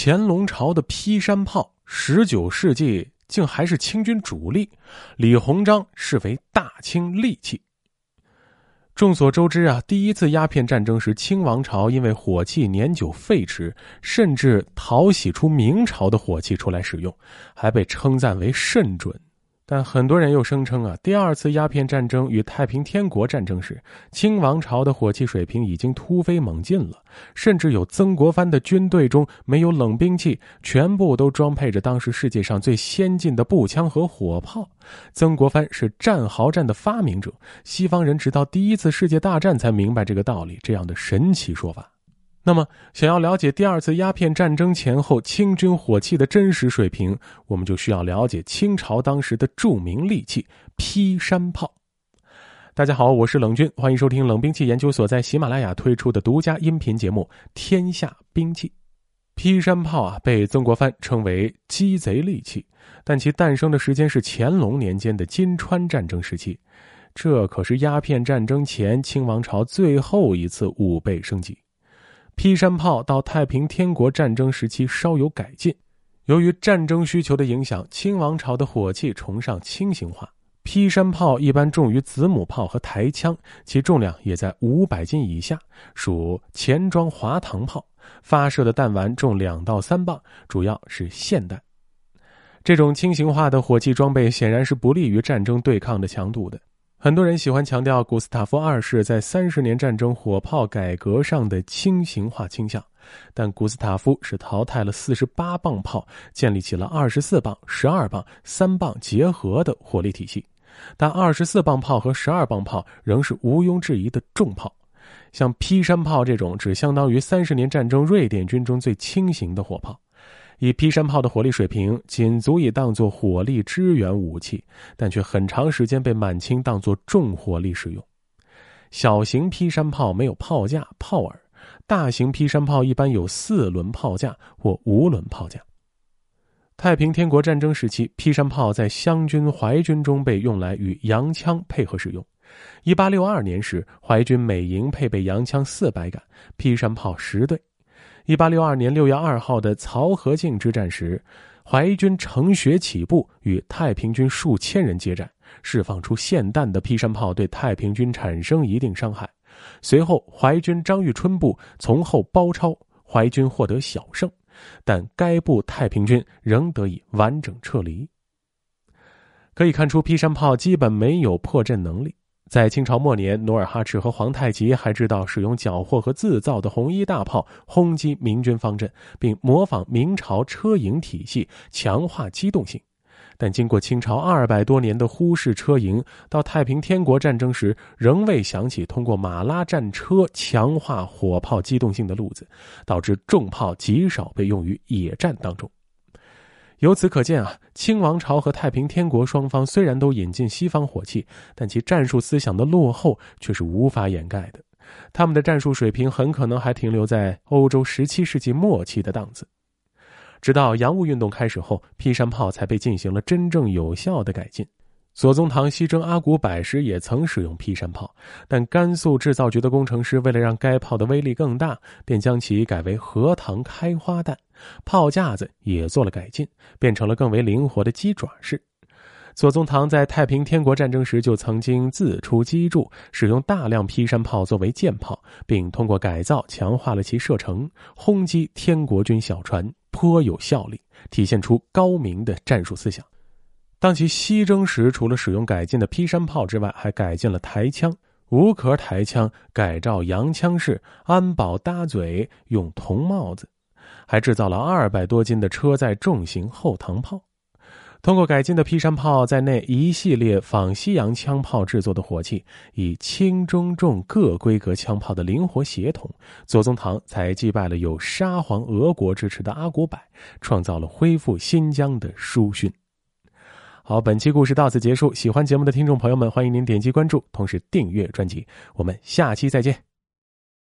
乾隆朝的劈山炮，十九世纪竟还是清军主力，李鸿章视为大清利器。众所周知啊，第一次鸦片战争时，清王朝因为火器年久废弛，甚至淘洗出明朝的火器出来使用，还被称赞为甚准。但很多人又声称啊，第二次鸦片战争与太平天国战争时，清王朝的火器水平已经突飞猛进了，甚至有曾国藩的军队中没有冷兵器，全部都装配着当时世界上最先进的步枪和火炮。曾国藩是战壕战的发明者，西方人直到第一次世界大战才明白这个道理，这样的神奇说法。那么，想要了解第二次鸦片战争前后清军火器的真实水平，我们就需要了解清朝当时的著名利器劈山炮。大家好，我是冷军，欢迎收听冷兵器研究所在喜马拉雅推出的独家音频节目《天下兵器》。劈山炮啊，被曾国藩称为鸡贼利器，但其诞生的时间是乾隆年间的金川战争时期，这可是鸦片战争前清王朝最后一次武备升级。劈山炮到太平天国战争时期稍有改进，由于战争需求的影响，清王朝的火器崇尚轻型化。劈山炮一般重于子母炮和抬枪，其重量也在五百斤以下，属前装滑膛炮，发射的弹丸重两到三磅，主要是霰弹。这种轻型化的火器装备显然是不利于战争对抗的强度的。很多人喜欢强调古斯塔夫二世在三十年战争火炮改革上的轻型化倾向，但古斯塔夫是淘汰了四十八磅炮，建立起了二十四磅、十二磅、三磅结合的火力体系。但二十四磅炮和十二磅炮仍是毋庸置疑的重炮，像劈山炮这种只相当于三十年战争瑞典军中最轻型的火炮。以劈山炮的火力水平，仅足以当作火力支援武器，但却很长时间被满清当作重火力使用。小型劈山炮没有炮架、炮耳，大型劈山炮一般有四轮炮架或五轮炮架。太平天国战争时期，劈山炮在湘军、淮军中被用来与洋枪配合使用。一八六二年时，淮军每营配备洋枪四百杆，劈山炮十对。一八六二年六月二号的漕河泾之战时，淮军乘雪起步，与太平军数千人接战，释放出霰弹的劈山炮对太平军产生一定伤害。随后，淮军张玉春部从后包抄，淮军获得小胜，但该部太平军仍得以完整撤离。可以看出，劈山炮基本没有破阵能力。在清朝末年，努尔哈赤和皇太极还知道使用缴获和自造的红衣大炮轰击明军方阵，并模仿明朝车营体系强化机动性。但经过清朝二百多年的忽视车营，到太平天国战争时，仍未想起通过马拉战车强化火炮机动性的路子，导致重炮极少被用于野战当中。由此可见啊，清王朝和太平天国双方虽然都引进西方火器，但其战术思想的落后却是无法掩盖的。他们的战术水平很可能还停留在欧洲十七世纪末期的档次。直到洋务运动开始后，劈山炮才被进行了真正有效的改进。左宗棠西征阿古柏时也曾使用劈山炮，但甘肃制造局的工程师为了让该炮的威力更大，便将其改为荷塘开花弹，炮架子也做了改进，变成了更为灵活的鸡爪式。左宗棠在太平天国战争时就曾经自出机杼，使用大量劈山炮作为舰炮，并通过改造强化了其射程，轰击天国军小船颇有效力，体现出高明的战术思想。当其西征时，除了使用改进的劈山炮之外，还改进了抬枪，无壳抬枪改造洋枪式，安保搭嘴用铜帽子，还制造了二百多斤的车载重型后膛炮。通过改进的劈山炮在内一系列仿西洋枪炮制作的火器，以轻中重各规格枪炮的灵活协同，左宗棠才击败了有沙皇俄国支持的阿古柏，创造了恢复新疆的殊勋。好，本期故事到此结束。喜欢节目的听众朋友们，欢迎您点击关注，同时订阅专辑。我们下期再见。